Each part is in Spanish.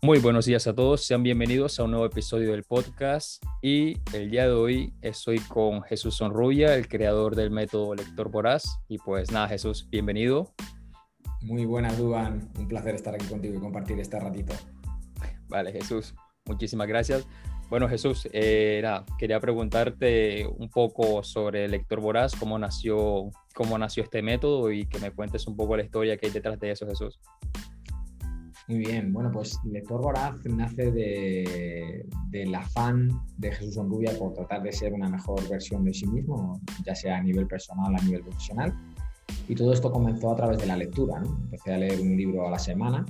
Muy buenos días a todos, sean bienvenidos a un nuevo episodio del podcast y el día de hoy estoy con Jesús Sonrubia, el creador del método Lector Voraz y pues nada Jesús, bienvenido. Muy buenas Duan, un placer estar aquí contigo y compartir este ratito. Vale Jesús, muchísimas gracias. Bueno Jesús, eh, quería preguntarte un poco sobre Lector Voraz, cómo nació, cómo nació este método y que me cuentes un poco la historia que hay detrás de eso Jesús. Muy bien, bueno, pues Lector Voraz nace de, del afán de Jesús Onrubia por tratar de ser una mejor versión de sí mismo, ya sea a nivel personal, a nivel profesional. Y todo esto comenzó a través de la lectura. ¿no? Empecé a leer un libro a la semana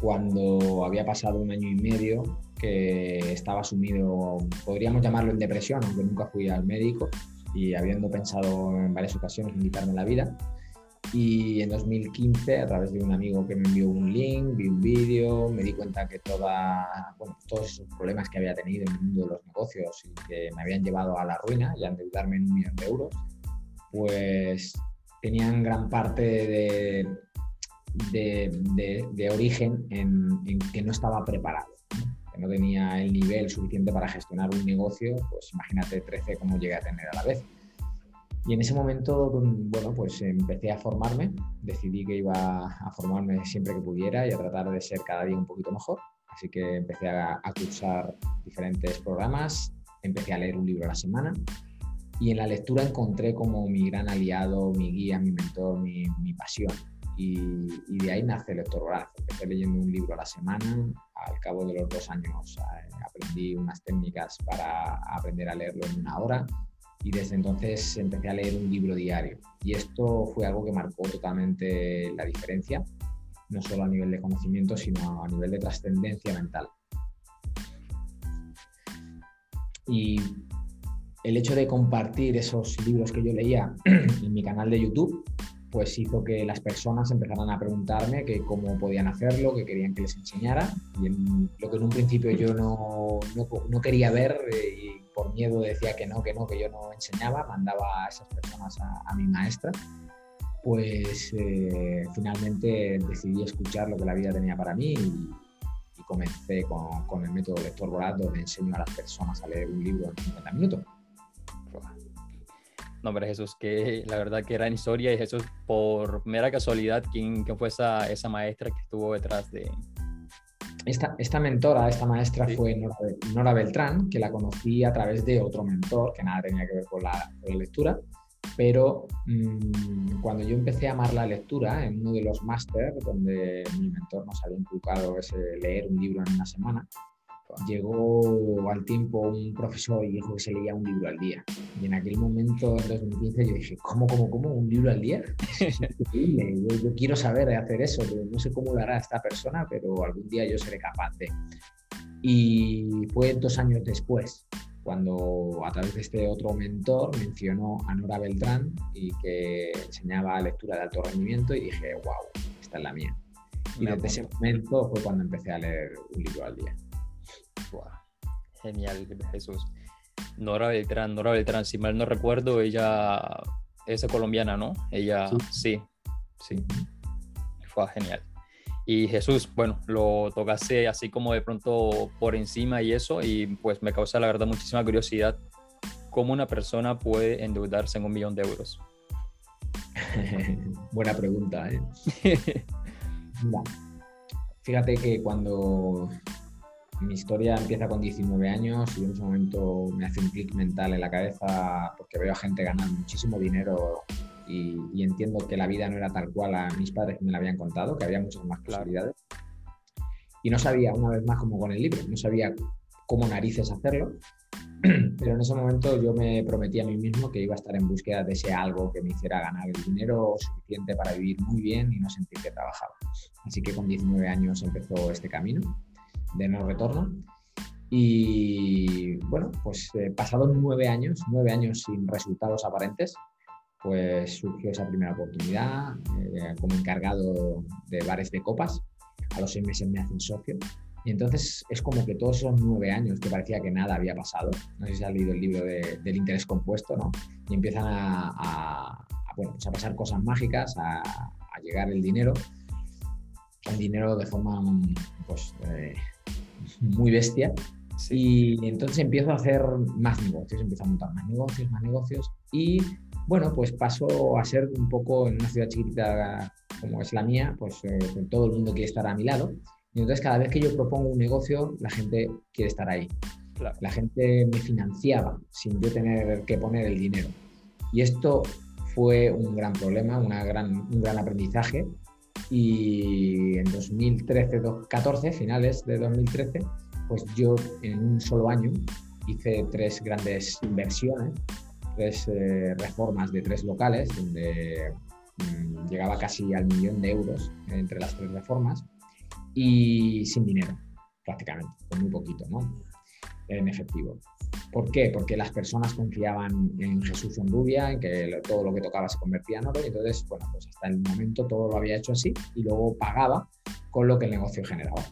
cuando había pasado un año y medio que estaba sumido, podríamos llamarlo en depresión, aunque nunca fui al médico y habiendo pensado en varias ocasiones en quitarme la vida y en 2015, a través de un amigo que me envió un link, vi un vídeo, me di cuenta que toda, bueno, todos esos problemas que había tenido en el mundo de los negocios y que me habían llevado a la ruina y a endeudarme en un millón de euros, pues tenían gran parte de, de, de, origen en, en, que no estaba preparado, que no tenía el nivel suficiente para gestionar un negocio, pues imagínate 13 cómo llegué a tener a la vez. Y en ese momento, bueno, pues empecé a formarme, decidí que iba a formarme siempre que pudiera y a tratar de ser cada día un poquito mejor. Así que empecé a, cursar diferentes programas, empecé a leer un libro a la semana y en la lectura encontré como mi gran aliado, mi guía, mi mentor, mi, pasión. Y, de ahí nace el Voraz. Empecé leyendo un libro a la semana, al cabo de los dos años eh, aprendí unas técnicas para aprender a leerlo en una hora y desde entonces empecé a leer un libro diario. Y esto fue algo que marcó totalmente la diferencia, no solo a nivel de conocimiento, sino a nivel de trascendencia mental. Y el hecho de compartir esos libros que yo leía en mi canal de YouTube, pues hizo que las personas empezaran a preguntarme que cómo podían hacerlo, que querían que les enseñara. Y lo que en un principio yo no, no, quería ver eh, por miedo decía que no, que no, que yo no enseñaba, mandaba a esas personas a, mi maestra, pues eh, finalmente decidí escuchar lo que la vida tenía para mí y, comencé con, con, el método lector voraz donde enseño a las personas a leer un libro en 50 minutos. No, pero Jesús, que la verdad que era en historia y Jesús, por mera casualidad, ¿quién, quién fue esa, esa maestra que estuvo detrás de, esta, mentora, esta maestra fue Nora, Beltrán, que la conocí a través de otro mentor, que nada tenía que ver con la, lectura, pero mm, cuando yo empecé a amar la lectura en uno de los máster donde mi mentor nos había inculcado ese leer un libro en una semana, llegó al tiempo un profesor y dijo que se leía un libro al día. Y en aquel momento, en 2015, yo dije, ¿cómo, cómo, cómo? ¿Un libro al día? Es increíble. Yo, quiero saber hacer eso. No sé cómo lo hará esta persona, pero algún día yo seré capaz de. Y fue dos años después, cuando a través de este otro mentor mencionó a Nora Beltrán y que enseñaba lectura de alto rendimiento y dije, wow, esta es la mía. Y desde ese momento fue cuando empecé a leer un libro al día. Genial, Jesús. Nora Beltrán, Nora Beltrán, si mal no recuerdo, ella es colombiana, ¿no? Ella, sí, sí. Fue genial. Y Jesús, bueno, lo tocaste así como de pronto por encima y eso, y pues me causa la verdad muchísima curiosidad cómo una persona puede endeudarse en un millón de euros. Buena pregunta, ¿eh? Fíjate que cuando mi historia empieza con 19 años y en ese momento me hace un clic mental en la cabeza porque veo a gente ganar muchísimo dinero y, entiendo que la vida no era tal cual a mis padres me la habían contado, que había muchas más posibilidades. Y no sabía, una vez más, como con el libro, no sabía cómo narices hacerlo, pero en ese momento yo me prometí a mí mismo que iba a estar en búsqueda de ese algo que me hiciera ganar el dinero suficiente para vivir muy bien y no sentir que trabajaba. Así que con 19 años empezó este camino de no retorno. Y bueno, pues eh, pasados nueve años, nueve años sin resultados aparentes, pues surgió esa primera oportunidad eh, como encargado de bares de copas. A los seis meses me hacen socio. Y entonces es como que todos esos nueve años que parecía que nada había pasado, no sé si has leído el libro del interés compuesto, ¿no? Y empiezan a, bueno, pues a pasar cosas mágicas, a, a llegar el dinero el dinero de forma pues, eh, muy bestia. Y entonces empiezo a hacer más negocios, empiezo a montar más negocios, más negocios. Y bueno, pues paso a ser un poco en una ciudad chiquitita como es la mía, pues eh, todo el mundo quiere estar a mi lado. Y entonces cada vez que yo propongo un negocio, la gente quiere estar ahí. La gente me financiaba sin yo tener que poner el dinero. Y esto fue un gran problema, una gran, un gran aprendizaje. Y en 2013-14, finales de 2013, pues yo en un solo año hice tres grandes inversiones, tres eh, reformas de tres locales, donde mm, llegaba casi al millón de euros entre las tres reformas y sin dinero, prácticamente, con muy poquito, ¿no? En efectivo. ¿Por qué? Porque las personas confiaban en Jesús en Rubia, en que todo lo que tocaba se convertía en oro, y entonces, bueno, pues hasta el momento todo lo había hecho así y luego pagaba con lo que el negocio generaba.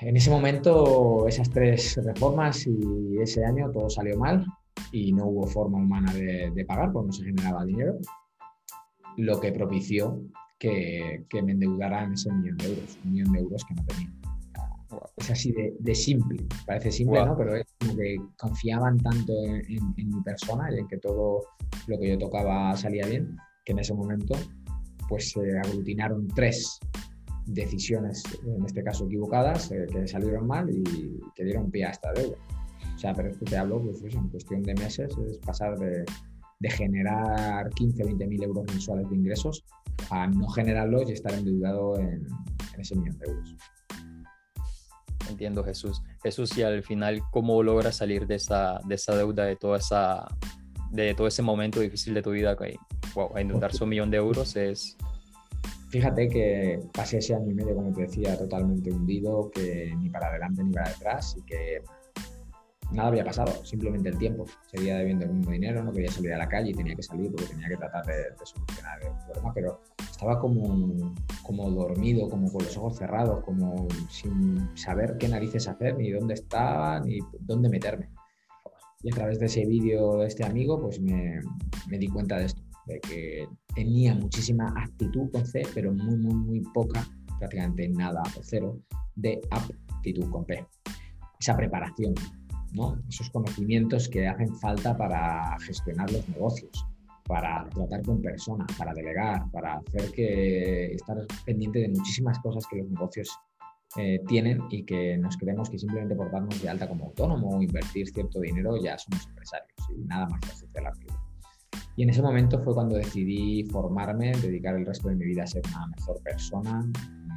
En ese momento, esas tres reformas y ese año todo salió mal y no hubo forma humana de, pagar porque no se generaba dinero, lo que propició que, que me endeudaran ese millón de euros, un millón de euros que no tenía. Es así de, simple, parece simple, ¿no? Pero es como que confiaban tanto en, mi persona y en que todo lo que yo tocaba salía bien, que en ese momento pues se aglutinaron tres decisiones, en este caso equivocadas, eh, que salieron mal y que dieron pie a esta deuda. O sea, pero esto te hablo, pues en cuestión de meses, es pasar de, de generar 15, 20 mil euros mensuales de ingresos a no generarlos y estar endeudado en, en ese millón de euros. Entiendo, Jesús. Jesús, y al final, ¿cómo logras salir de esa, de esa deuda, de toda esa de todo ese momento difícil de tu vida? Que, wow, a endeudarse un millón de euros es... Fíjate que pasé ese año y medio, como te decía, totalmente hundido, que ni para adelante ni para detrás y que nada había pasado, simplemente el tiempo. Seguía debiendo el mismo dinero, no quería salir a la calle y tenía que salir porque tenía que tratar de, solucionar el problema, pero estaba como, como dormido, como con los ojos cerrados, como sin saber qué narices hacer, ni dónde estaba, ni dónde meterme. Y a través de ese vídeo de este amigo, pues me, me di cuenta de esto, de que tenía muchísima actitud con C, pero muy, muy, muy poca, prácticamente nada cero, de aptitud con P. Esa preparación, esos conocimientos que hacen falta para gestionar los negocios, para tratar con personas, para delegar, para hacer que estar pendiente de muchísimas cosas que los negocios eh, tienen y que nos creemos que simplemente por darnos de alta como autónomo o invertir cierto dinero ya somos empresarios y nada más que la vida. Y en ese momento fue cuando decidí formarme, dedicar el resto de mi vida a ser una mejor persona,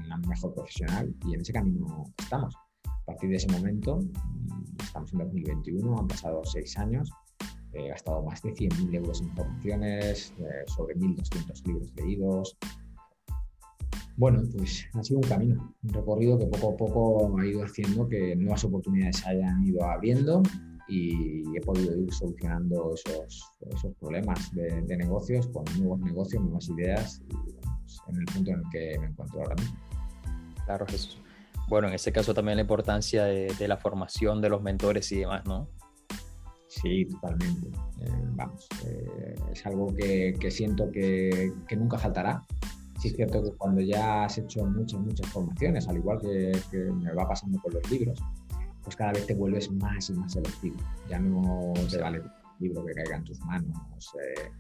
una mejor profesional y en ese camino estamos. A partir de ese momento estamos en 2021, han pasado seis años, he gastado más de 100.000 euros en formaciones, eh, sobre 1.200 libros leídos. Bueno, pues ha sido un camino, un recorrido que poco a poco ha ido haciendo que nuevas oportunidades se hayan ido abriendo y he podido ir solucionando esos, esos problemas de, negocios con nuevos negocios, nuevas ideas y pues, en el punto en el que me encuentro ahora mismo. Claro, Jesús bueno, en ese caso también la importancia de, la formación de los mentores y demás, ¿no? Sí, totalmente. Eh, vamos, eh, es algo que, siento que, nunca faltará. Sí es cierto que cuando ya has hecho muchas, muchas formaciones, al igual que, me va pasando con los libros, pues cada vez te vuelves más y más selectivo. Ya no te vale el libro que caiga en tus manos. Eh,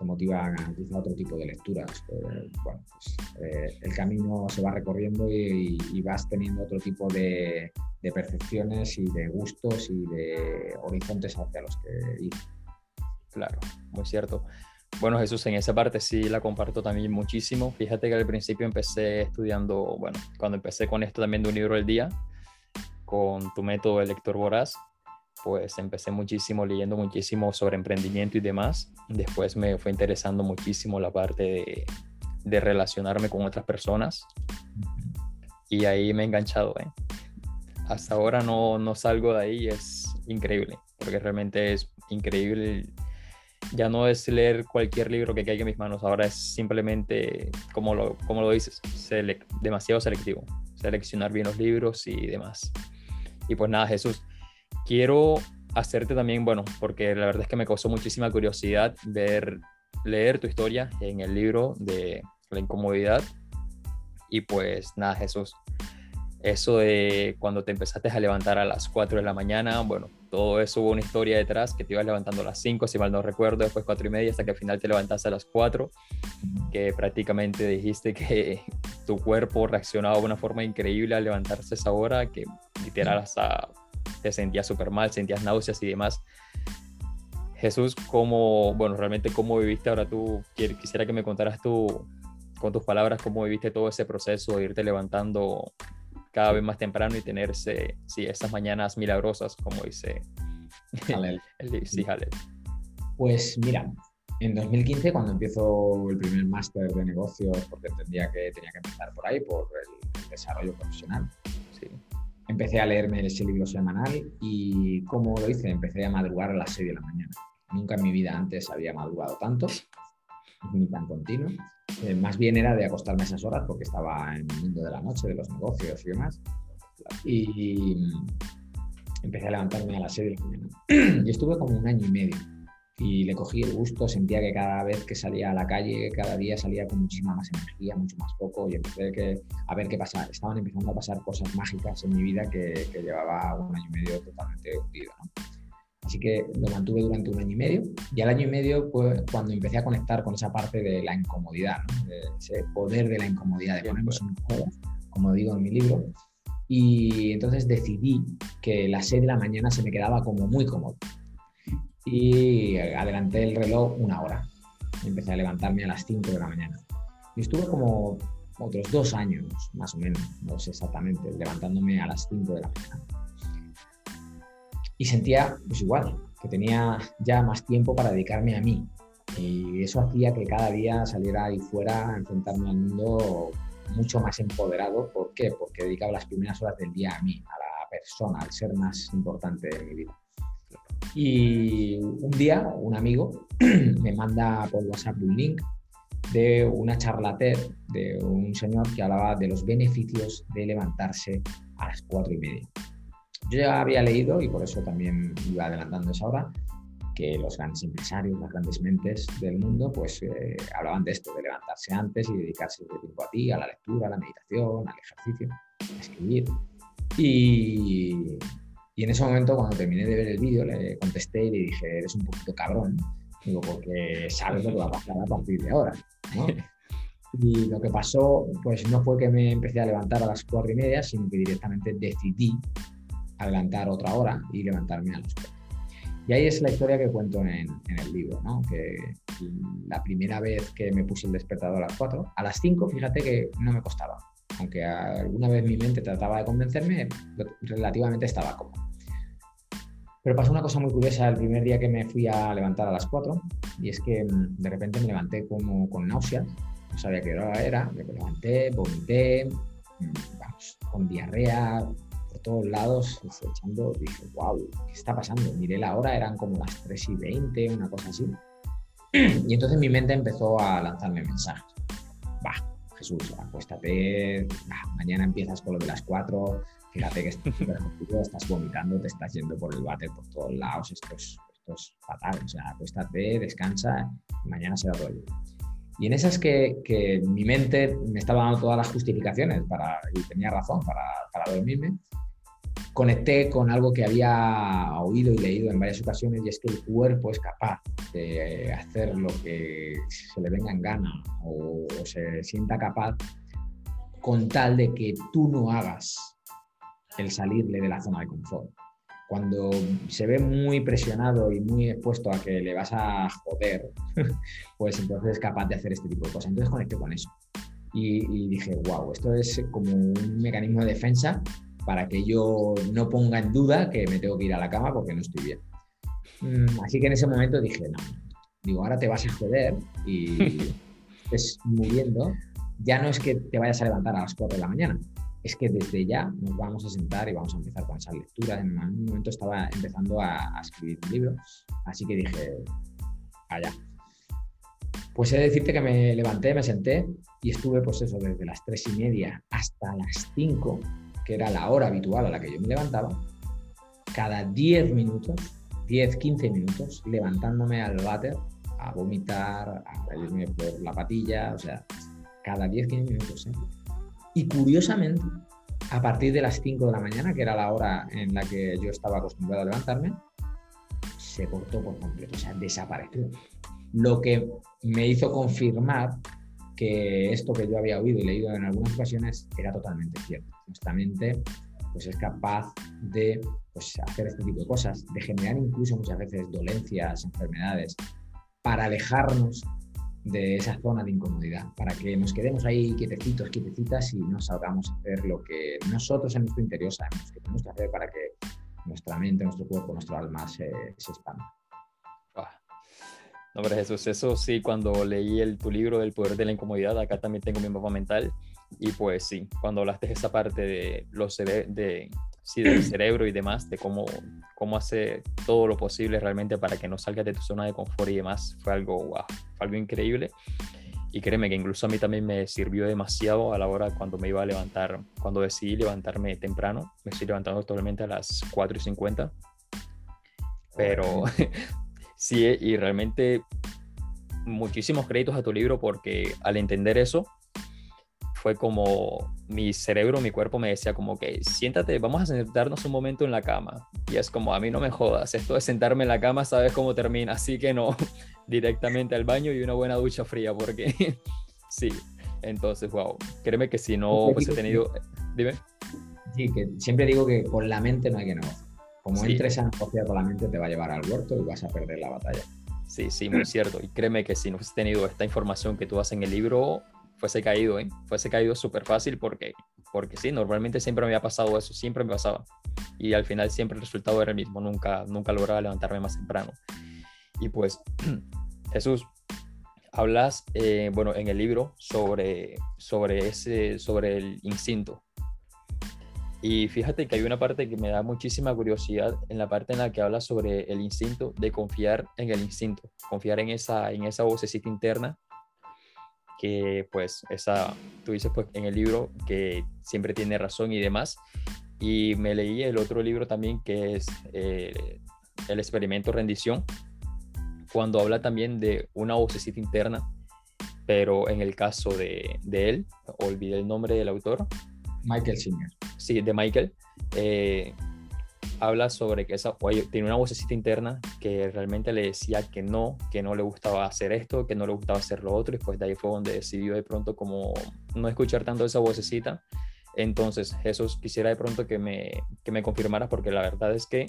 te motiva a quizá otro tipo de lecturas. Eh, bueno, pues, eh, el camino se va recorriendo y, vas teniendo otro tipo de, percepciones y de gustos y de horizontes hacia los que ir. Claro, muy cierto. Bueno, Jesús, en esa parte sí la comparto también muchísimo. Fíjate que al principio empecé estudiando, bueno, cuando empecé con esto también de un libro al día, con tu método de lector voraz, pues empecé muchísimo leyendo muchísimo sobre emprendimiento y demás. Después me fue interesando muchísimo la parte de, relacionarme con otras personas y ahí me he enganchado. ¿eh? Hasta ahora no, no salgo de ahí, es increíble, porque realmente es increíble. Ya no es leer cualquier libro que caiga en mis manos, ahora es simplemente, como lo, como lo dices, demasiado selectivo, seleccionar bien los libros y demás. Y pues nada, Jesús, quiero hacerte también, bueno, porque la verdad es que me causó muchísima curiosidad ver, leer tu historia en el libro de La incomodidad. Y pues nada, Jesús, eso de cuando te empezaste a levantar a las 4 de la mañana, bueno, todo eso hubo una historia detrás, que te ibas levantando a las 5, si mal no recuerdo, después 4 y media, hasta que al final te levantaste a las 4, que prácticamente dijiste que tu cuerpo reaccionaba de una forma increíble al levantarse a esa hora, que literal hasta te sentías súper mal, sentías náuseas y demás. Jesús, ¿cómo, bueno, realmente cómo viviste ahora tú? Quisiera que me contaras tú, con tus palabras, cómo viviste todo ese proceso de irte levantando cada vez más temprano y tenerse, sí, esas mañanas milagrosas, como dice Jalel. el, sí, Pues mira, en 2015, cuando empiezo el primer máster de negocios, porque entendía que tenía que empezar por ahí, por el, desarrollo profesional, sí. Empecé a leerme ese libro semanal y ¿cómo lo hice? Empecé a madrugar a las 6 de la mañana. Nunca en mi vida antes había madrugado tanto, ni tan continuo. Eh, más bien era de acostarme a esas horas porque estaba en el mundo de la noche, de los negocios y demás. Y empecé a levantarme a las 6 de la mañana. y estuve como un año y medio. Y le cogí el gusto, sentía que cada vez que salía a la calle, cada día salía con muchísima más energía, mucho más poco, y empecé que, a ver qué pasaba. Estaban empezando a pasar cosas mágicas en mi vida que, que llevaba un año y medio totalmente hundido. ¿no? Así que lo mantuve durante un año y medio. Y al año y medio cuando empecé a conectar con esa parte de la incomodidad, ese poder de la incomodidad, de ponernos incómodos, como digo en mi libro. Y entonces decidí que las 6 de la mañana se me quedaba como muy cómodo. Y adelanté el reloj una hora. Empecé a levantarme a las 5 de la mañana. Y estuve como otros dos años, más o menos, no sé exactamente, levantándome a las 5 de la mañana y sentía pues igual, que tenía ya más tiempo para dedicarme a mí. Y eso hacía que cada día saliera ahí fuera a enfrentarme al mundo mucho más empoderado. ¿Por qué? Porque dedicaba las primeras horas del día a mí, a la persona, al ser más importante de mi vida. Y un día un amigo me manda por WhatsApp un link de una charla de un señor que hablaba de los beneficios de levantarse a las cuatro y media. Yo ya había leído, y por eso también iba adelantando esa hora, que los grandes empresarios, las grandes mentes del mundo, pues eh, hablaban de esto, de levantarse antes y dedicarse de tiempo a ti, a la lectura, a la meditación, al ejercicio, a escribir. Y, y en ese momento, cuando terminé de ver el vídeo, le contesté y le dije, eres un poquito cabrón, digo, porque sabes lo que va a pasar a partir de ahora. ¿no? Y lo que pasó, pues no fue que me empecé a levantar a las cuatro y media, sino que directamente decidí adelantar otra hora y levantarme a las cuatro. Y ahí es la historia que cuento en, el libro, ¿no? que la primera vez que me puse el despertador a las 4, a las 5, fíjate que no me costaba, aunque alguna vez mi mente trataba de convencerme, relativamente estaba cómodo. Pero pasó una cosa muy curiosa el primer día que me fui a levantar a las 4, y es que mm, de repente me levanté como con náuseas, no sabía qué hora era, me levanté, vomité, mm, vamos, con diarrea, todos lados, echando, dije, wow, ¿qué está pasando? Miré la hora, eran como las 3 y 20, una cosa así. Y entonces mi mente empezó a lanzarme mensajes. Va, Jesús, acuéstate, mañana empiezas con lo de las 4, fíjate que estás vomitando, te estás yendo por el váter por todos lados, esto es, esto es fatal, o sea, acuéstate, descansa, mañana será todo Y en esas que, que, mi mente me estaba dando todas las justificaciones para, y tenía razón para, para dormirme, conecté con algo que había oído y leído en varias ocasiones y es que el cuerpo es capaz de hacer lo que se le venga en gana o, se sienta capaz con tal de que tú no hagas el salirle de la zona de confort. Cuando se ve muy presionado y muy expuesto a que le vas a joder, pues entonces es capaz de hacer este tipo de cosas. Entonces conecté con eso. Y, y dije, wow, esto es como un mecanismo de defensa para que yo no ponga en duda que me tengo que ir a la cama porque no estoy bien. Mm, así que en ese momento dije, no, digo, ahora te vas a joder y estés muriendo. Ya no es que te vayas a levantar a las 4 de la mañana, es que desde ya nos vamos a sentar y vamos a empezar con esa lectura. En un momento estaba empezando a, escribir un libro, así que dije, allá. Pues he de decirte que me levanté, me senté y estuve, pues eso, desde las tres y media hasta las 5 que era la hora habitual a la que yo me levantaba, cada 10 minutos, 10, 15 minutos, levantándome al váter a vomitar, a irme por la patilla, o sea, cada 10, 15 minutos. ¿eh? Y curiosamente, a partir de las 5 de la mañana, que era la hora en la que yo estaba acostumbrado a levantarme, se cortó por completo, o sea, desapareció. Lo que me hizo confirmar que esto que yo había oído y leído en algunas ocasiones era totalmente cierto. Nuestra mente pues, es capaz de pues, hacer este tipo de cosas, de generar incluso muchas veces dolencias, enfermedades, para alejarnos de esa zona de incomodidad, para que nos quedemos ahí quietecitos, quietecitas y no salgamos a hacer lo que nosotros en nuestro interior sabemos que tenemos que hacer para que nuestra mente, nuestro cuerpo, nuestro alma se, se expanda. Ah. No, pero Jesús, eso sí, cuando leí el, tu libro del poder de la incomodidad, acá también tengo mi mapa mental y pues sí, cuando hablaste de esa parte de los de, sí, del cerebro y demás, de cómo, cómo hacer todo lo posible realmente para que no salgas de tu zona de confort y demás, fue algo, wow, fue algo increíble. Y créeme que incluso a mí también me sirvió demasiado a la hora cuando me iba a levantar, cuando decidí levantarme temprano. Me estoy levantando actualmente a las 4 y 50. Pero sí, y realmente muchísimos créditos a tu libro porque al entender eso, fue como mi cerebro, mi cuerpo me decía como que siéntate, vamos a sentarnos un momento en la cama. Y es como, a mí no me jodas, esto de sentarme en la cama sabes cómo termina, así que no, directamente al baño y una buena ducha fría, porque sí, entonces, wow, créeme que si no hubiese tenido... Dime. Sí, que siempre digo que con la mente no hay que negociar. Como entres a negociar con la mente te va a llevar al huerto y vas a perder la batalla. Sí, sí, muy cierto. Y créeme que si no hubiese tenido esta información que tú das en el libro, fuese caído, ¿eh? Fuese caído súper fácil porque, porque sí, normalmente siempre me había pasado eso, siempre me pasaba. Y al final siempre el resultado era el mismo, nunca, nunca lograba levantarme más temprano. Y pues, Jesús, hablas, eh, bueno, en el libro sobre, sobre, ese, sobre el instinto. Y fíjate que hay una parte que me da muchísima curiosidad en la parte en la que habla sobre el instinto, de confiar en el instinto, confiar en esa, en esa vocecita interna que pues esa, tú dices pues en el libro que siempre tiene razón y demás. Y me leí el otro libro también que es eh, El experimento rendición, cuando habla también de una vocecita interna, pero en el caso de, de él, olvidé el nombre del autor. Michael Singer. Sí, de Michael. Eh, habla sobre que esa, tiene una vocecita interna que realmente le decía que no, que no le gustaba hacer esto, que no le gustaba hacer lo otro, y pues de ahí fue donde decidió de pronto como no escuchar tanto esa vocecita. Entonces, Jesús, quisiera de pronto que me, que me confirmara, porque la verdad es que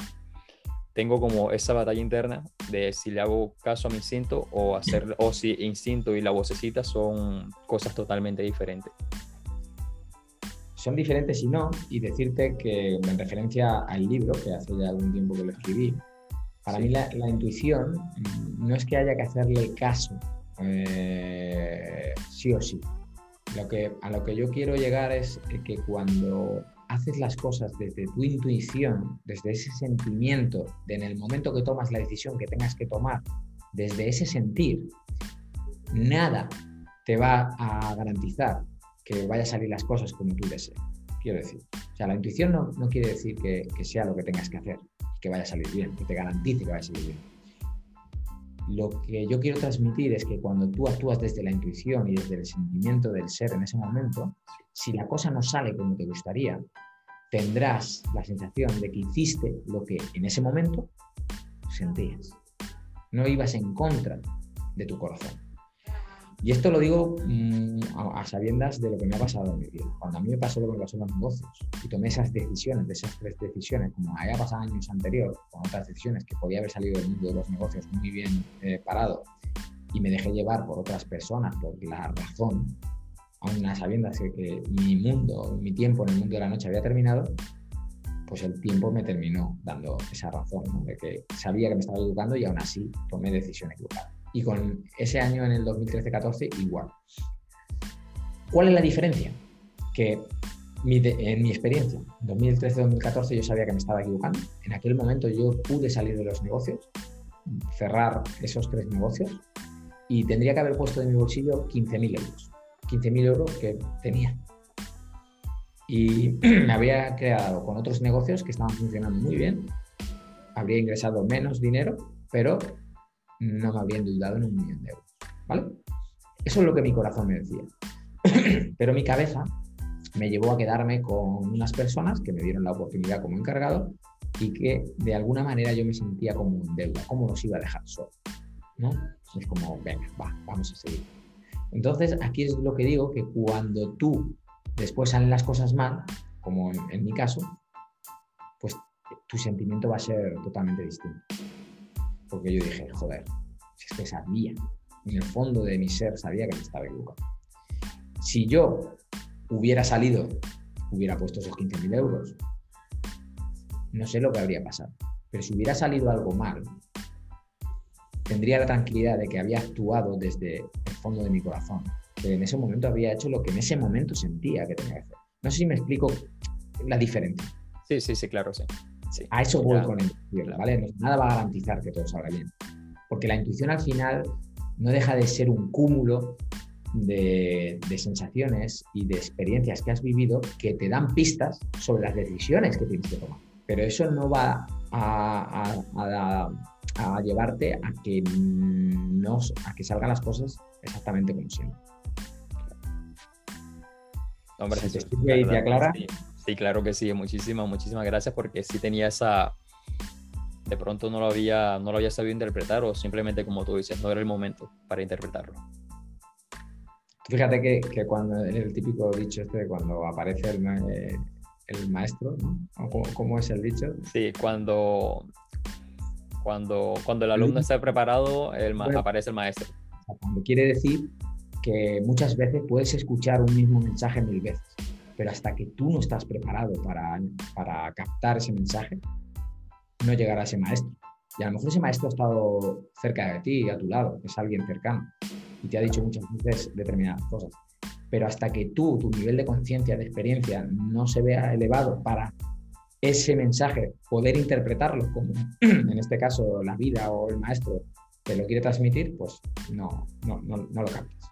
tengo como esa batalla interna de si le hago caso a mi instinto o, hacer, o si instinto y la vocecita son cosas totalmente diferentes son diferentes y no, y decirte que en referencia al libro, que hace ya algún tiempo que lo escribí, para mí la, intuición no es que haya que hacerle caso eh, sí o sí. Lo que, a lo que yo quiero llegar es que cuando haces las cosas desde tu intuición, desde ese sentimiento, de en el momento que tomas la decisión que tengas que tomar, desde ese sentir, nada te va a garantizar que vaya a salir las cosas como tú deseas. Quiero decir, o sea, la intuición no, no quiere decir que, que, sea lo que tengas que hacer, que vaya a salir bien, que te garantice que vaya a salir bien. Lo que yo quiero transmitir es que cuando tú actúas desde la intuición y desde el sentimiento del ser en ese momento, si la cosa no sale como te gustaría, tendrás la sensación de que hiciste lo que en ese momento sentías. No ibas en contra de tu corazón. Y esto lo digo mm, a, sabiendas de lo que me ha pasado en mi vida. Cuando a mí me pasó lo que me pasó en los negocios y tomé esas decisiones, de esas tres decisiones, como había pasado años anterior, con otras decisiones que podía haber salido del mundo de los negocios muy bien eh, parado, y me dejé llevar por otras personas, por la razón, aún a sabiendas que, que mi mundo, mi tiempo en el mundo de la noche había terminado, pues el tiempo me terminó dando esa razón, de que sabía que me estaba equivocando y aún así tomé decisiones equivocadas y con ese año en el 2013-14 igual. ¿Cuál es la diferencia? Que en mi experiencia, 2013-2014 yo sabía que me estaba equivocando. En aquel momento yo pude salir de los negocios, cerrar esos tres negocios y tendría que haber puesto en mi bolsillo 15.000 euros. 15.000 euros que tenía. Y me habría quedado con otros negocios que estaban funcionando muy bien. Habría ingresado menos dinero, pero no me habría endeudado en un millón de euros. ¿Vale? Eso es lo que mi corazón me decía. Pero mi cabeza me llevó a quedarme con unas personas que me dieron la oportunidad como encargado y que de alguna manera yo me sentía como un deuda, ¿cómo los iba a dejar solo? ¿no? Es como, venga, va, vamos a seguir. Entonces, aquí es lo que digo, que cuando tú después salen las cosas mal, como en, mi caso, pues tu sentimiento va a ser totalmente distinto. Porque yo dije, joder, si es que sabía, en el fondo de mi ser sabía que me estaba equivocando. Si yo hubiera salido, hubiera puesto esos 15.000 euros, no sé lo que habría pasado. Pero si hubiera salido algo mal, tendría la tranquilidad de que había actuado desde el fondo de mi corazón, que en ese momento había hecho lo que en ese momento sentía que tenía que hacer. No sé si me explico la diferencia. Sí, sí, sí, claro, sí. A eso voy con la intuición, ¿vale? Nada va a garantizar que todo salga bien. Porque la intuición al final no deja de ser un cúmulo de, sensaciones y de experiencias que has vivido que te dan pistas sobre las decisiones que tienes que tomar. Pero eso no va a, a llevarte a que, no, a que salgan las cosas exactamente como siempre. Hombre, sí, te clara? Sí, claro que sí. Muchísimas, muchísimas gracias porque sí tenía esa... De pronto no lo había, no lo había sabido interpretar o simplemente como tú dices, no era el momento para interpretarlo. Fíjate que, que cuando el típico dicho este, cuando aparece el, eh, el maestro, ¿no? ¿Cómo, ¿Cómo, es el dicho? Sí, cuando cuando, cuando el alumno está preparado, el aparece el maestro. Cuando quiere decir que muchas veces puedes escuchar un mismo mensaje mil veces, pero hasta que tú no estás preparado para, para captar ese mensaje, no llegará ese maestro. Y a lo mejor ese maestro ha estado cerca de ti, a tu lado, es alguien cercano, y te ha dicho muchas veces determinadas cosas. Pero hasta que tú, tu nivel de conciencia, de experiencia, no se vea elevado para ese mensaje, poder interpretarlo como, en este caso, la vida o el maestro te lo quiere transmitir, pues no, no, no, lo captas.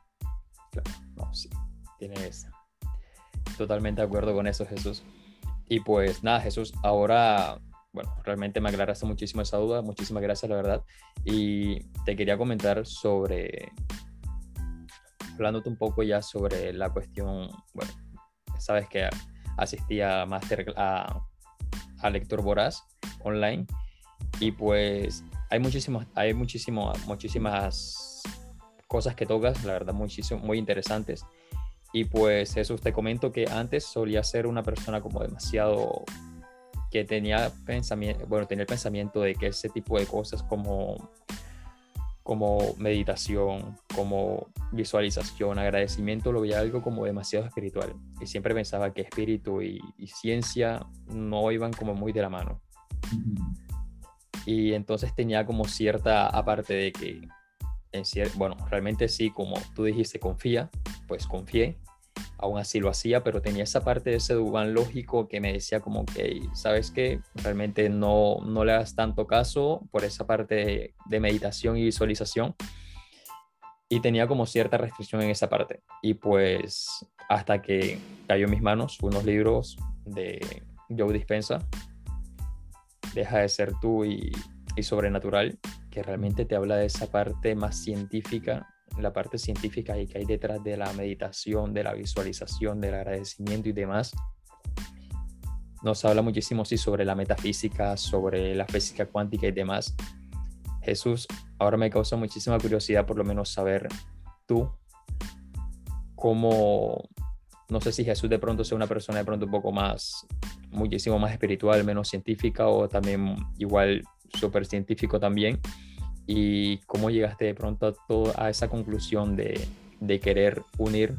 Claro, no, sí, tienes totalmente de acuerdo con eso, Jesús. Y pues nada, Jesús, ahora, bueno, realmente me aclaraste muchísimo esa duda, muchísimas gracias, la verdad. Y te quería comentar sobre, hablándote un poco ya sobre la cuestión, bueno, sabes que asistía a, master, a a Lector Voraz online y pues hay muchísimas, hay muchísimo, muchísimas cosas que tocas, la verdad, muchísimo, muy interesantes. Y pues eso te comento que antes solía ser una persona como demasiado que tenía pensamiento, bueno, tenía el pensamiento de que ese tipo de cosas como como meditación, como visualización, agradecimiento, lo veía algo como demasiado espiritual. Y siempre pensaba que espíritu y, ciencia no iban como muy de la mano. Y entonces tenía como cierta, aparte de que, en bueno, realmente sí, como tú dijiste, confía, pues confié, aún así lo hacía, pero tenía esa parte de ese Dugan lógico que me decía como que, ¿sabes qué? Realmente no, no le hagas tanto caso por esa parte de, meditación y visualización. Y tenía como cierta restricción en esa parte. Y pues hasta que cayó en mis manos unos libros de Joe Dispensa, Deja de ser tú y, y Sobrenatural, que realmente te habla de esa parte más científica la parte científica y que hay detrás de la meditación, de la visualización, del agradecimiento y demás, nos habla muchísimo sí, sobre la metafísica, sobre la física cuántica y demás. Jesús, ahora me causa muchísima curiosidad por lo menos saber tú cómo, no sé si Jesús de pronto sea una persona de pronto un poco más, muchísimo más espiritual, menos científica o también igual súper científico también y cómo llegaste de pronto a, todo, a esa conclusión de, de querer unir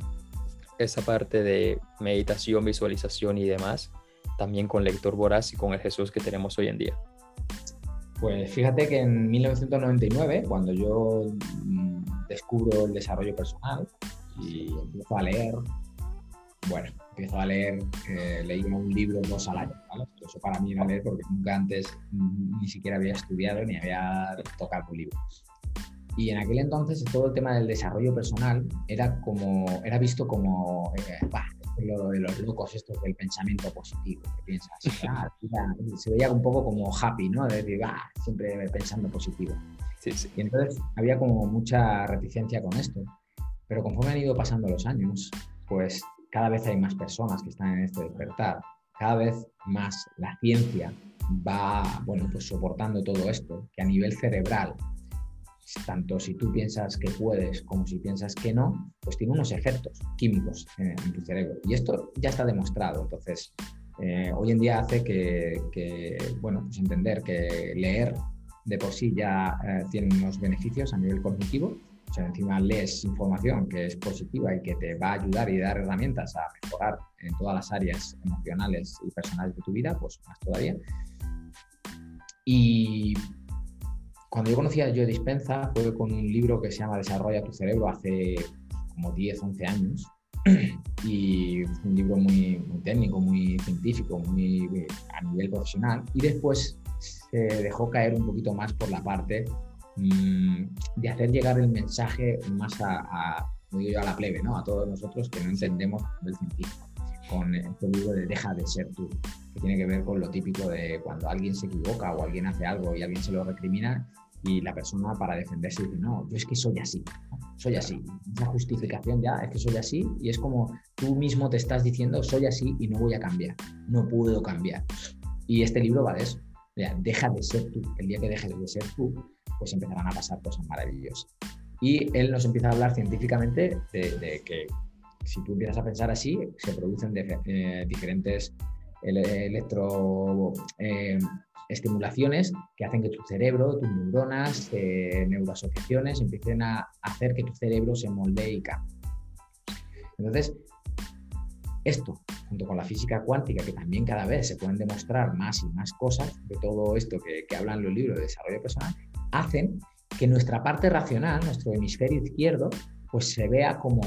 esa parte de meditación, visualización y demás, también con Lector Voraz y con el Jesús que tenemos hoy en día. Pues fíjate que en 1999, cuando yo mm, descubro el desarrollo personal y empiezo a leer, bueno, empiezo a leer, eh, leí un libro dos al año, ¿vale? Eso para mí era leer porque nunca antes ni siquiera había estudiado ni había tocado un libro. Y en aquel entonces todo el tema del desarrollo personal era como era visto como eh, lo de los locos estos del pensamiento positivo que piensas ah, se veía un poco como happy no de decir ah, siempre pensando positivo sí, sí. y entonces había como mucha reticencia con esto pero conforme han ido pasando los años pues cada vez hay más personas que están en este despertar, cada vez más la ciencia va, bueno, pues soportando todo esto, que a nivel cerebral, tanto si tú piensas que puedes como si piensas que no, pues tiene unos efectos químicos en, tu cerebro. Y esto ya está demostrado. Entonces, eh, hoy en día hace que, bueno, pues entender que leer de por sí ya eh, tiene unos beneficios a nivel cognitivo. O sea, encima lees información que es positiva y que te va a ayudar y dar herramientas a mejorar en todas las áreas emocionales y personales de tu vida, pues más todavía. Y cuando yo conocí a Joe Dispenza fue con un libro que se llama Desarrolla tu cerebro hace como 10, 11 años. Y un libro muy, técnico, muy científico, muy a nivel profesional. Y después se dejó caer un poquito más por la parte mm, de hacer llegar el mensaje más a, a, a la plebe, ¿no? a todos nosotros que no entendemos el científico con este libro de Deja de ser tú, que tiene que ver con lo típico de cuando alguien se equivoca o alguien hace algo y alguien se lo recrimina y la persona para defenderse dice, no, yo es que soy así, soy así. Esa justificación ya es que soy así y es como tú mismo te estás diciendo, soy así y no voy a cambiar, no puedo cambiar. Y este libro va de eso, deja de ser tú. El día que dejes de ser tú, pues empezarán a pasar cosas maravillosas. Y él nos empieza a hablar científicamente de que si tú empiezas a pensar así, se producen eh, diferentes electroestimulaciones eh, que hacen que tu cerebro, tus neuronas, eh, neuroasociaciones empiecen a hacer que tu cerebro se moldee y cambie. Entonces, esto, junto con la física cuántica, que también cada vez se pueden demostrar más y más cosas de todo esto que, que hablan los libros de desarrollo personal, hacen que nuestra parte racional, nuestro hemisferio izquierdo, pues se vea como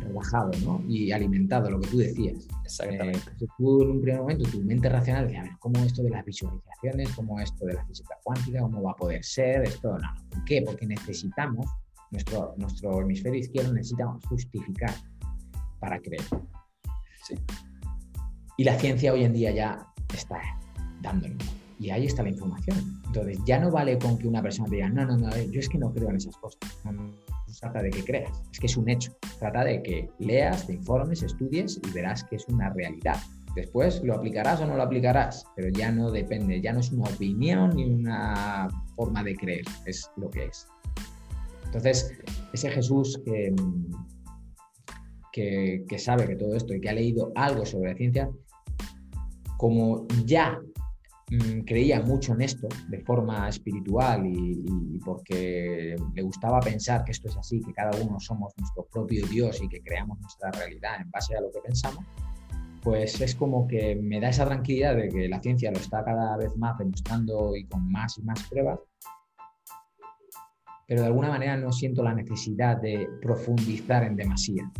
relajado ¿no? y alimentado, lo que tú decías. Exactamente. Eh, tú en un primer momento, tu mente racional decía, a ver, ¿cómo esto de las visualizaciones, cómo esto de la física cuántica, cómo va a poder ser esto? No, ¿por qué? Porque necesitamos, nuestro, nuestro hemisferio izquierdo necesita justificar para creer. Sí. Y la ciencia hoy en día ya está dándonos. Y ahí está la información. Entonces, ya no vale con que una persona diga, no, no, no, yo es que no creo en esas cosas. No, trata de que creas, es que es un hecho. Trata de que leas, te informes, estudies y verás que es una realidad. Después lo aplicarás o no lo aplicarás, pero ya no depende, ya no es una opinión ni una forma de creer, es lo que es. Entonces, ese Jesús que, que, sabe que todo esto y que ha leído algo sobre la ciencia, como ya creía mucho en esto de forma espiritual y, porque le gustaba pensar que esto es así, que cada uno somos nuestro propio Dios y que creamos nuestra realidad en base a lo que pensamos, pues es como que me da esa tranquilidad de que la ciencia lo está cada vez más demostrando y con más y más pruebas, pero de alguna manera no siento la necesidad de profundizar en demasía.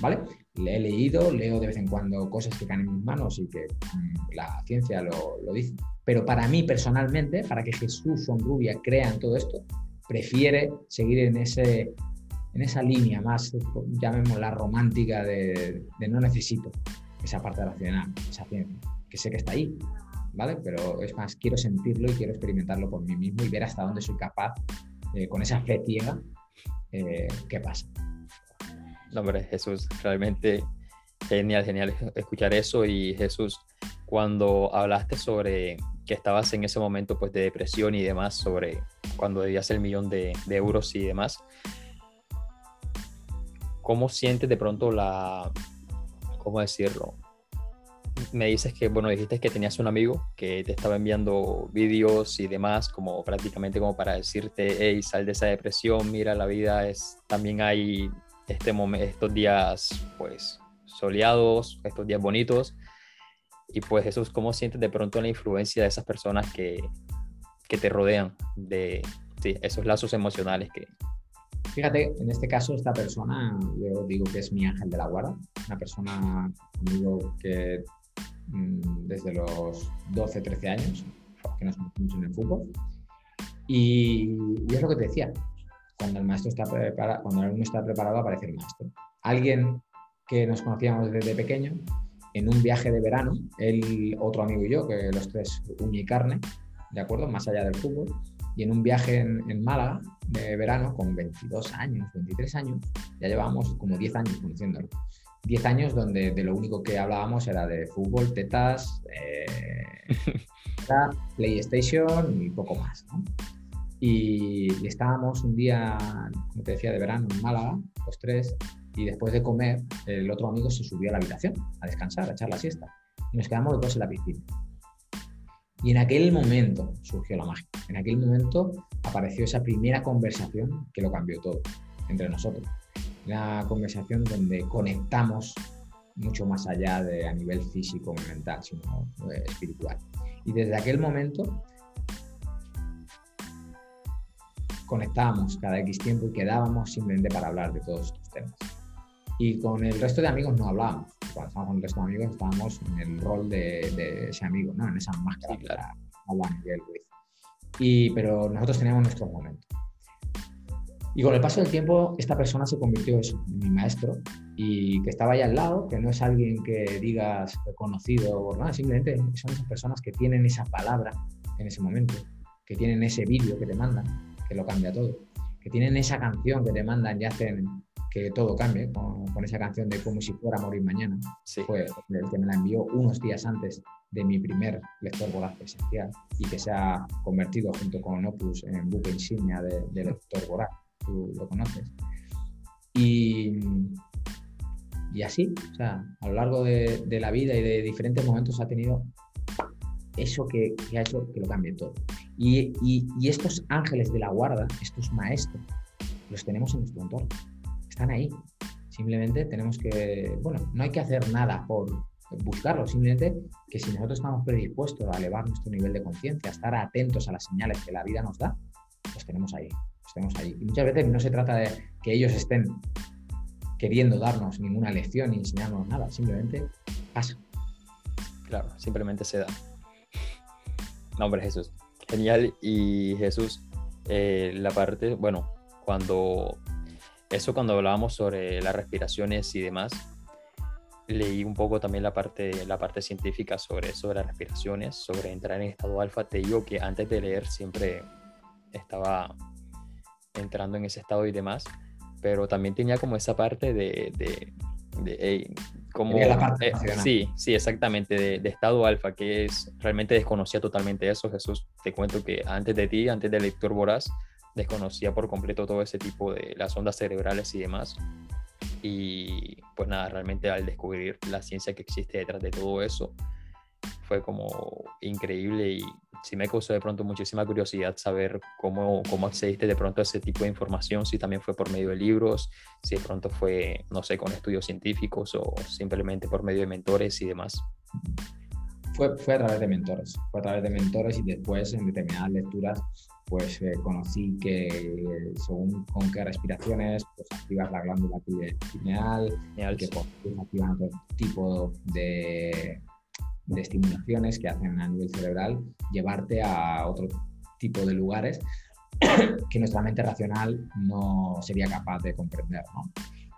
¿Vale? Le he leído, leo de vez en cuando cosas que caen en mis manos y que mm, la ciencia lo, dice. Pero para mí personalmente, para que Jesús Sonrubia crea en todo esto, prefiere seguir en, ese, en esa línea más, llamémosla romántica, de, no necesito esa parte racional, esa ciencia, que sé que está ahí, ¿vale? Pero es más, quiero sentirlo y quiero experimentarlo por mí mismo y ver hasta dónde soy capaz, eh, con esa fe ciega, eh, qué pasa. Hombre, Jesús, realmente genial, genial escuchar eso. Y Jesús, cuando hablaste sobre que estabas en ese momento pues, de depresión y demás, sobre cuando debías el millón de, euros y demás, ¿cómo sientes de pronto la, cómo decirlo? Me dices que, bueno, dijiste que tenías un amigo que te estaba enviando vídeos y demás, como prácticamente como para decirte, hey, sal de esa depresión, mira, la vida es, también hay este estos días pues soleados, estos días bonitos. Y pues eso es cómo sientes de pronto la influencia de esas personas que, que te rodean, de esos lazos emocionales que... Fíjate, en este caso esta persona, yo digo que es mi ángel de la guarda, una persona, amigo que mm, desde los 12, 13 años, que nos conocimos en el fútbol. Y, y, es lo que te decía, cuando el maestro está preparado, cuando el alumno está preparado aparece el maestro. Alguien que nos conocíamos desde pequeño, en un viaje de verano, él, otro amigo y yo, que los tres uña y carne, ¿de acuerdo? Más allá del fútbol, Y en un viaje en, Málaga de verano, con 22 años, 23 años, ya llevábamos como 10 años conociéndolo. 10 años donde de lo único que hablábamos era de fútbol, tetas, eh, PlayStation y poco más. Y, estábamos un día, como te decía, de verano en Málaga, los tres, y después de comer, el otro amigo se subió a la habitación a descansar, a echar la siesta. Y nos quedamos los dos en la piscina. Y en aquel momento surgió la magia. En aquel momento apareció esa primera conversación que lo cambió todo entre nosotros. Una conversación donde conectamos mucho más allá de a nivel físico y mental, sino eh, espiritual. Y desde aquel momento conectábamos cada X tiempo y quedábamos simplemente para hablar de todos estos temas. Y con el resto de amigos no hablábamos. Cuando estábamos con el resto de amigos estábamos en el rol de, ese amigo, ¿no? en esa máscara sí, claro. Y, pero nosotros teníamos nuestros momentos. Y con el paso del tiempo, esta persona se convirtió en mi maestro y que estaba ahí al lado, que no es alguien que digas conocido o nada, simplemente son esas personas que tienen esa palabra en ese momento, que tienen ese vídeo que te mandan, que lo cambia todo, que tienen esa canción que te mandan y hacen que todo cambie, con, esa canción de como si fuera a morir mañana. Fue el que me la envió unos días antes de mi primer lector voraz esencial y que se ha convertido junto con Opus en buque insignia de, de lector voraz tú lo conoces. Y, y así, o sea, a lo largo de, la vida y de diferentes momentos ha tenido eso que, ha hecho que lo cambie todo. Y, estos ángeles de la guarda, estos maestros, los tenemos en nuestro entorno. Están ahí. Simplemente tenemos que, bueno, no hay que hacer nada por buscarlos, simplemente que si nosotros estamos predispuestos a elevar nuestro nivel de conciencia, a estar atentos a las señales que la vida nos da, los tenemos ahí estemos ahí. Y muchas veces no se trata de que ellos estén queriendo darnos ninguna lección ni enseñarnos nada, simplemente pasa. Claro, simplemente se da. Nombre Jesús. Genial. Y Jesús, eh, la parte, bueno, cuando eso cuando hablábamos sobre las respiraciones y demás, leí un poco también la parte, la parte científica sobre eso de las respiraciones, sobre entrar en estado alfa. Te digo que antes de leer siempre estaba entrando en ese estado y demás, pero también tenía como esa parte de, de, como, la parte eh, sí, sí, exactamente, de, estado alfa, que es, realmente desconocía totalmente eso, Jesús, te cuento que antes de ti, antes del lector voraz, desconocía por completo todo ese tipo de las ondas cerebrales y demás, y pues nada, realmente al descubrir la ciencia que existe detrás de todo eso, fue como increíble y sí me causó de pronto muchísima curiosidad saber cómo, cómo accediste de pronto a ese tipo de información, si también fue por medio de libros, si de pronto fue, no sé, con estudios científicos o simplemente por medio de mentores y demás. Fue, fue a través de mentores, fue a través de mentores y después en determinadas lecturas pues eh, conocí que según con qué respiraciones pues activas la glándula pineal, que pues, activan otro tipo de de estimulaciones que hacen a nivel cerebral llevarte a otro tipo de lugares que nuestra mente racional no sería capaz de comprender.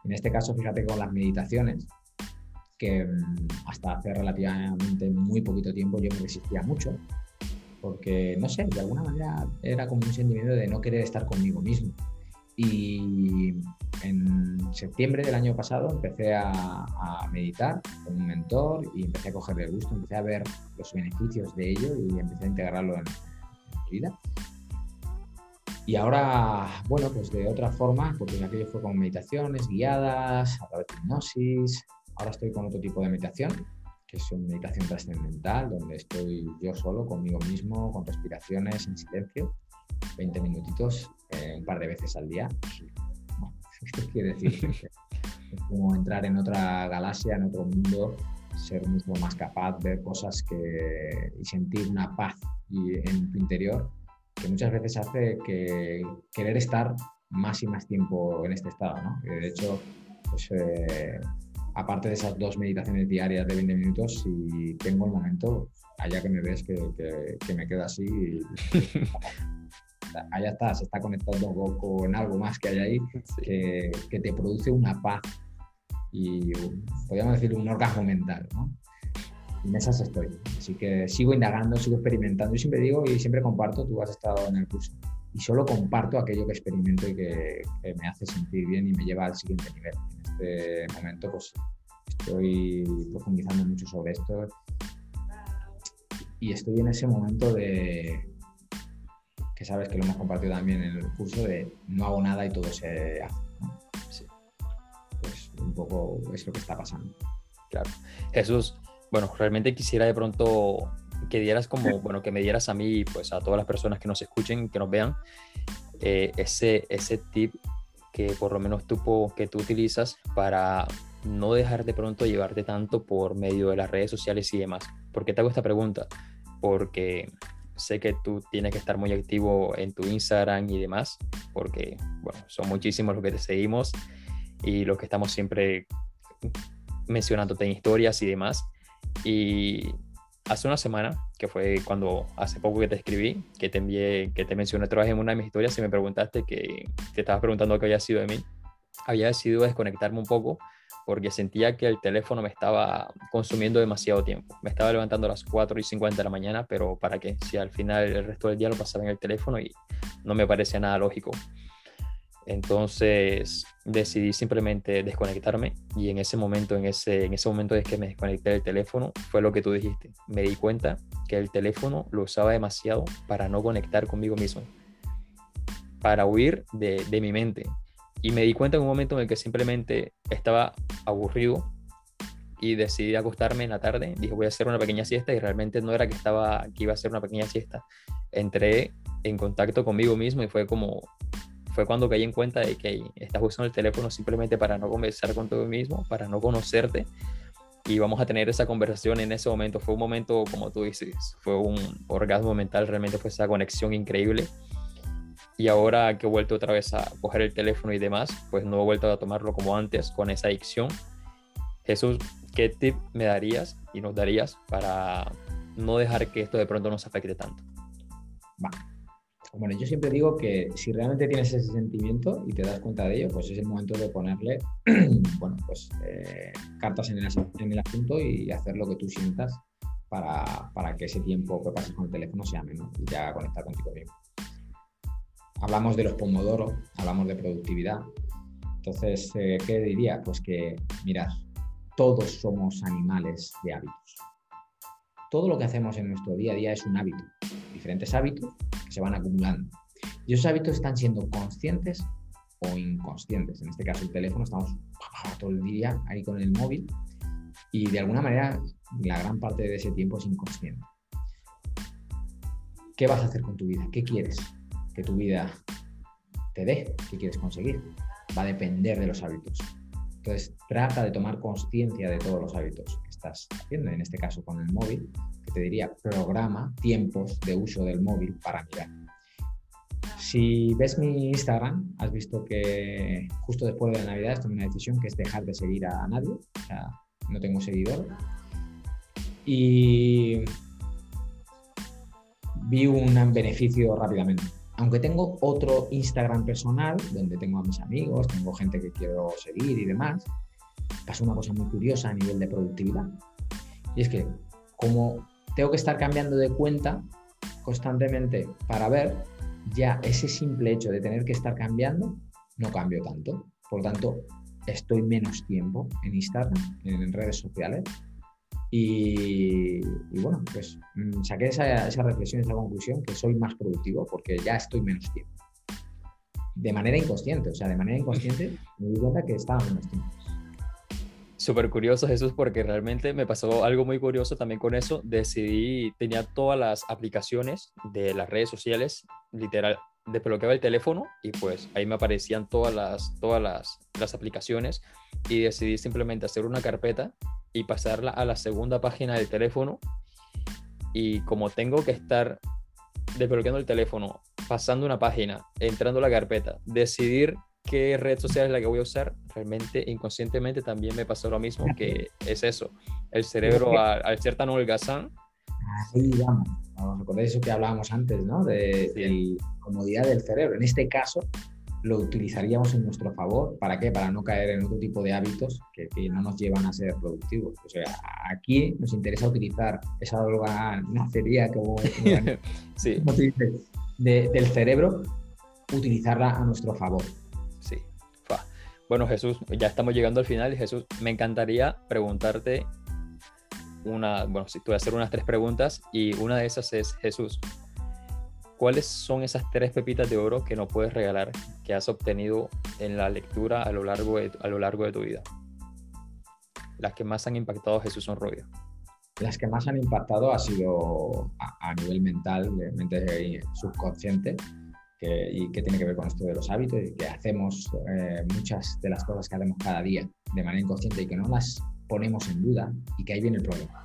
En este caso, fíjate con las meditaciones, que mm, hasta hace relativamente muy poquito tiempo yo me resistía mucho, porque, no sé, de alguna manera era como un sentimiento de no querer estar conmigo mismo. Y en septiembre del año pasado empecé a, meditar con un mentor y empecé a cogerle gusto, empecé a ver los beneficios de ello y empecé a integrarlo en, mi vida. Y ahora, bueno, pues de otra forma, porque en aquello fue con meditaciones guiadas, a través de hipnosis, ahora estoy con otro tipo de meditación, que es una meditación trascendental, donde estoy yo solo, conmigo mismo, con respiraciones en silencio, 20 minutitos, eh, un par de veces al día. ¿Qué quiere decir? es como entrar en otra galaxia, en otro mundo, ser mucho más capaz, ver cosas que, y sentir una paz y, en tu interior que muchas veces hace que querer estar más y más tiempo en este estado. ¿no? de hecho, pues, eh, aparte de esas dos meditaciones diarias de 20 minutos, si tengo el momento, allá que me ves que, que, me quedo así. Y, allá está, se está conectando con, algo más que hay ahí que, que, te produce una paz y, podríamos decir, un orgasmo mental. ¿no? en esas estoy. Así que sigo indagando, sigo experimentando. Yo siempre digo y siempre comparto, tú has estado en el curso, y solo comparto aquello que experimento y que, me hace sentir bien y me lleva al siguiente nivel. En este momento, pues estoy profundizando mucho sobre esto y estoy en ese momento de que sabes que lo hemos compartido también en el curso de no hago nada y todo se hace. Sí. Pues un poco es lo que está pasando. Claro. Jesús, bueno, realmente quisiera de pronto que dieras como, bueno, que me dieras a mí, pues a todas las personas que nos escuchen, que nos vean, eh, ese, ese tip que por lo menos tú, que tú utilizas para no dejar de pronto llevarte tanto por medio de las redes sociales y demás. ¿Por qué te hago esta pregunta? Porque sé que tú tienes que estar muy activo en tu Instagram y demás, porque, bueno, son muchísimos los que te seguimos y los que estamos siempre mencionándote en historias y demás. Y hace una semana, que fue cuando hace poco que te escribí, que te envié, que te mencioné otra en una de mis historias y me preguntaste que te estabas preguntando qué había sido de mí, había decidido desconectarme un poco porque sentía que el teléfono me estaba consumiendo demasiado tiempo. Me estaba levantando a las 4 y 50 de la mañana, pero ¿para qué? Si al final el resto del día lo pasaba en el teléfono y no me parecía nada lógico. Entonces decidí simplemente desconectarme y en ese momento, en ese, en ese momento de que me desconecté del teléfono, fue lo que tú dijiste. Me di cuenta que el teléfono lo usaba demasiado para no conectar conmigo mismo, para huir de, de mi mente. Y me di cuenta en un momento en el que simplemente estaba aburrido y decidí acostarme en la tarde. Dije, voy a hacer una pequeña siesta y realmente no era que, estaba, que iba a hacer una pequeña siesta. Entré en contacto conmigo mismo y fue como fue cuando caí en cuenta de que estás usando el teléfono simplemente para no conversar con tú mismo, para no conocerte y vamos a tener esa conversación en ese momento. Fue un momento, como tú dices, fue un orgasmo mental, realmente fue esa conexión increíble. Y ahora que he vuelto otra vez a coger el teléfono y demás, pues no he vuelto a tomarlo como antes con esa adicción. Jesús, ¿qué tip me darías y nos darías para no dejar que esto de pronto nos afecte tanto? Bueno, yo siempre digo que si realmente tienes ese sentimiento y te das cuenta de ello, pues es el momento de ponerle, bueno, pues eh, cartas en el, asunto y hacer lo que tú sientas para, para, que ese tiempo que pases con el teléfono sea menos y ya conectar contigo mismo. Hablamos de los pomodoro, hablamos de productividad. Entonces, eh, ¿qué diría? Pues que, mirad, todos somos animales de hábitos. Todo lo que hacemos en nuestro día a día es un hábito. Diferentes hábitos se van acumulando. Y esos hábitos están siendo conscientes o inconscientes. En este caso, el teléfono, estamos todo el día ahí con el móvil y de alguna manera la gran parte de ese tiempo es inconsciente. ¿Qué vas a hacer con tu vida? ¿Qué quieres que tu vida te dé? ¿Qué quieres conseguir? Va a depender de los hábitos. Entonces, trata de tomar conciencia de todos los hábitos que estás haciendo, en este caso con el móvil, te diría, programa tiempos de uso del móvil para mirar. Si ves mi Instagram, has visto que justo después de Navidad tomé una decisión que es dejar de seguir a nadie, o sea, no tengo seguidor. Y vi un beneficio rápidamente. Aunque tengo otro Instagram personal donde tengo a mis amigos, tengo gente que quiero seguir y demás, pasó una cosa muy curiosa a nivel de productividad. Y es que como tengo que estar cambiando de cuenta constantemente para ver, ya ese simple hecho de tener que estar cambiando, no cambio tanto. Por tanto, estoy menos tiempo en Instagram, en redes sociales. Y, bueno, pues mm, saqué esa, esa reflexión, esa conclusión, que soy más productivo porque ya estoy menos tiempo. De manera inconsciente, o sea, de manera inconsciente me di cuenta que estaba menos tiempo súper curioso, Jesús, porque realmente me pasó algo muy curioso también con eso. Decidí, tenía todas las aplicaciones de las redes sociales, literal, desbloqueaba el teléfono y pues ahí me aparecían todas las, todas las, las aplicaciones y decidí simplemente hacer una carpeta y pasarla a la segunda página del teléfono. Y como tengo que estar desbloqueando el teléfono, pasando una página, entrando a la carpeta, decidir qué red social es la que voy a usar, realmente inconscientemente también me pasó lo mismo, que es eso, el cerebro al, ser tan holgazán. Ahí vamos, vamos a eso que hablábamos antes, ¿no? De, la comodidad del cerebro. En este caso, lo utilizaríamos en nuestro favor. ¿Para qué? Para no caer en otro tipo de hábitos que, no nos llevan a ser productivos. O sea, aquí nos interesa utilizar esa nacería como, sí. del cerebro, utilizarla a nuestro favor. Sí. Bueno, Jesús, ya estamos llegando al final. Jesús, me encantaría preguntarte una, bueno, si te voy a hacer unas tres preguntas y una de esas es, Jesús, ¿cuáles son esas tres pepitas de oro que no puedes regalar que has obtenido en la lectura a lo largo de, a lo largo de tu vida? Las que más han impactado a Jesús Sonrobio. Las que más han impactado ha sido a, nivel mental, mente subconsciente, y que tiene que ver con esto de los hábitos y que hacemos eh, muchas de las cosas que hacemos cada día de manera inconsciente y que no las ponemos en duda y que ahí viene el problema.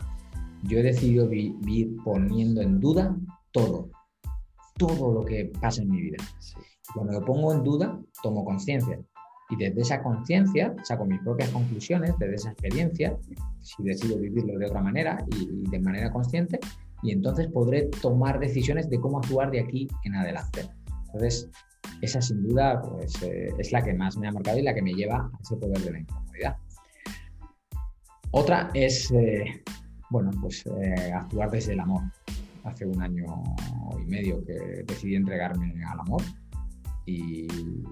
Yo he decidido vivir poniendo en duda todo, todo lo que pasa en mi vida. Cuando lo pongo en duda, tomo conciencia. Y desde esa conciencia saco mis propias conclusiones, desde esa experiencia, si decido vivirlo de otra manera y, de manera consciente, y entonces podré tomar decisiones de cómo actuar de aquí en adelante. Entonces, esa sin duda pues, eh, es la que más me ha marcado y la que me lleva a ese poder de la incomodidad. Otra es, eh, bueno, pues eh, actuar desde el amor hace un año y medio que decidí entregarme al amor y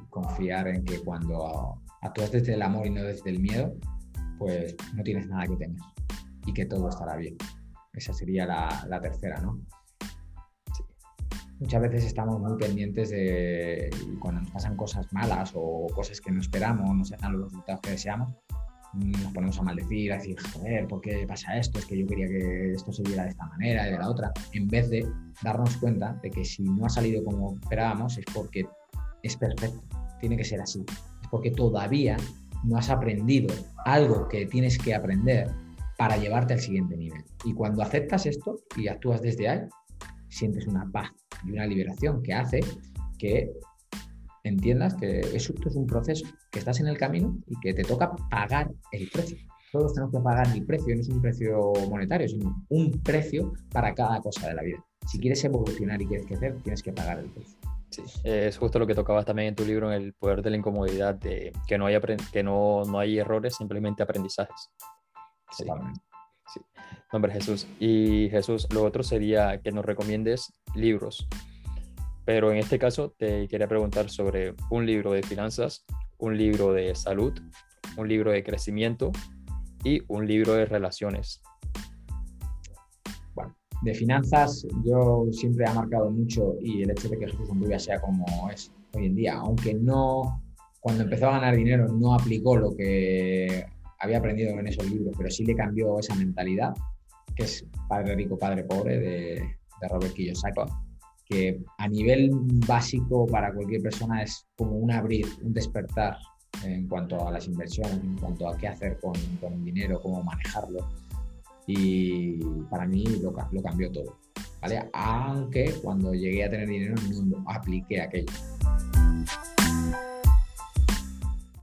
confiar en que cuando actúas desde el amor y no desde el miedo, pues no tienes nada que temer y que todo estará bien. Esa sería la, tercera, ¿no? Muchas veces estamos muy pendientes de cuando nos pasan cosas malas o cosas que no esperamos, no se dan los resultados que deseamos, nos ponemos a maldecir, a decir, joder, ¿por qué pasa esto? Es que yo quería que esto se viera de esta manera y de la otra, en vez de darnos cuenta de que si no ha salido como esperábamos es porque es perfecto, tiene que ser así, es porque todavía no has aprendido algo que tienes que aprender para llevarte al siguiente nivel. Y cuando aceptas esto y actúas desde ahí, sientes una paz y una liberación que hace que entiendas que esto es un proceso, que estás en el camino y que te toca pagar el precio. Todos tenemos que pagar el precio, no es un precio monetario, sino un precio para cada cosa de la vida. Si quieres evolucionar y quieres crecer, tienes que pagar el precio. Sí, es justo lo que tocabas también en tu libro, en el poder de la incomodidad, de que no hay, que no, no hay errores, simplemente aprendizajes. Sí. sí. Nombre Jesús. Y Jesús, lo otro sería que nos recomiendes libros pero en este caso te quería preguntar sobre un libro de finanzas, un libro de salud, un libro de crecimiento y un libro de relaciones. Bueno, de finanzas yo siempre ha marcado mucho y el hecho de que Jesús Honduras sea como es hoy en día, aunque no, cuando empezó a ganar dinero no aplicó lo que había aprendido en esos libros, pero sí le cambió esa mentalidad, que es Padre Rico, Padre Pobre de, de Robert Kiyosaki que a nivel básico para cualquier persona es como un abrir, un despertar en cuanto a las inversiones, en cuanto a qué hacer con, con el dinero, cómo manejarlo. Y para mí lo, lo cambió todo. ¿vale? Aunque cuando llegué a tener dinero no apliqué aquello.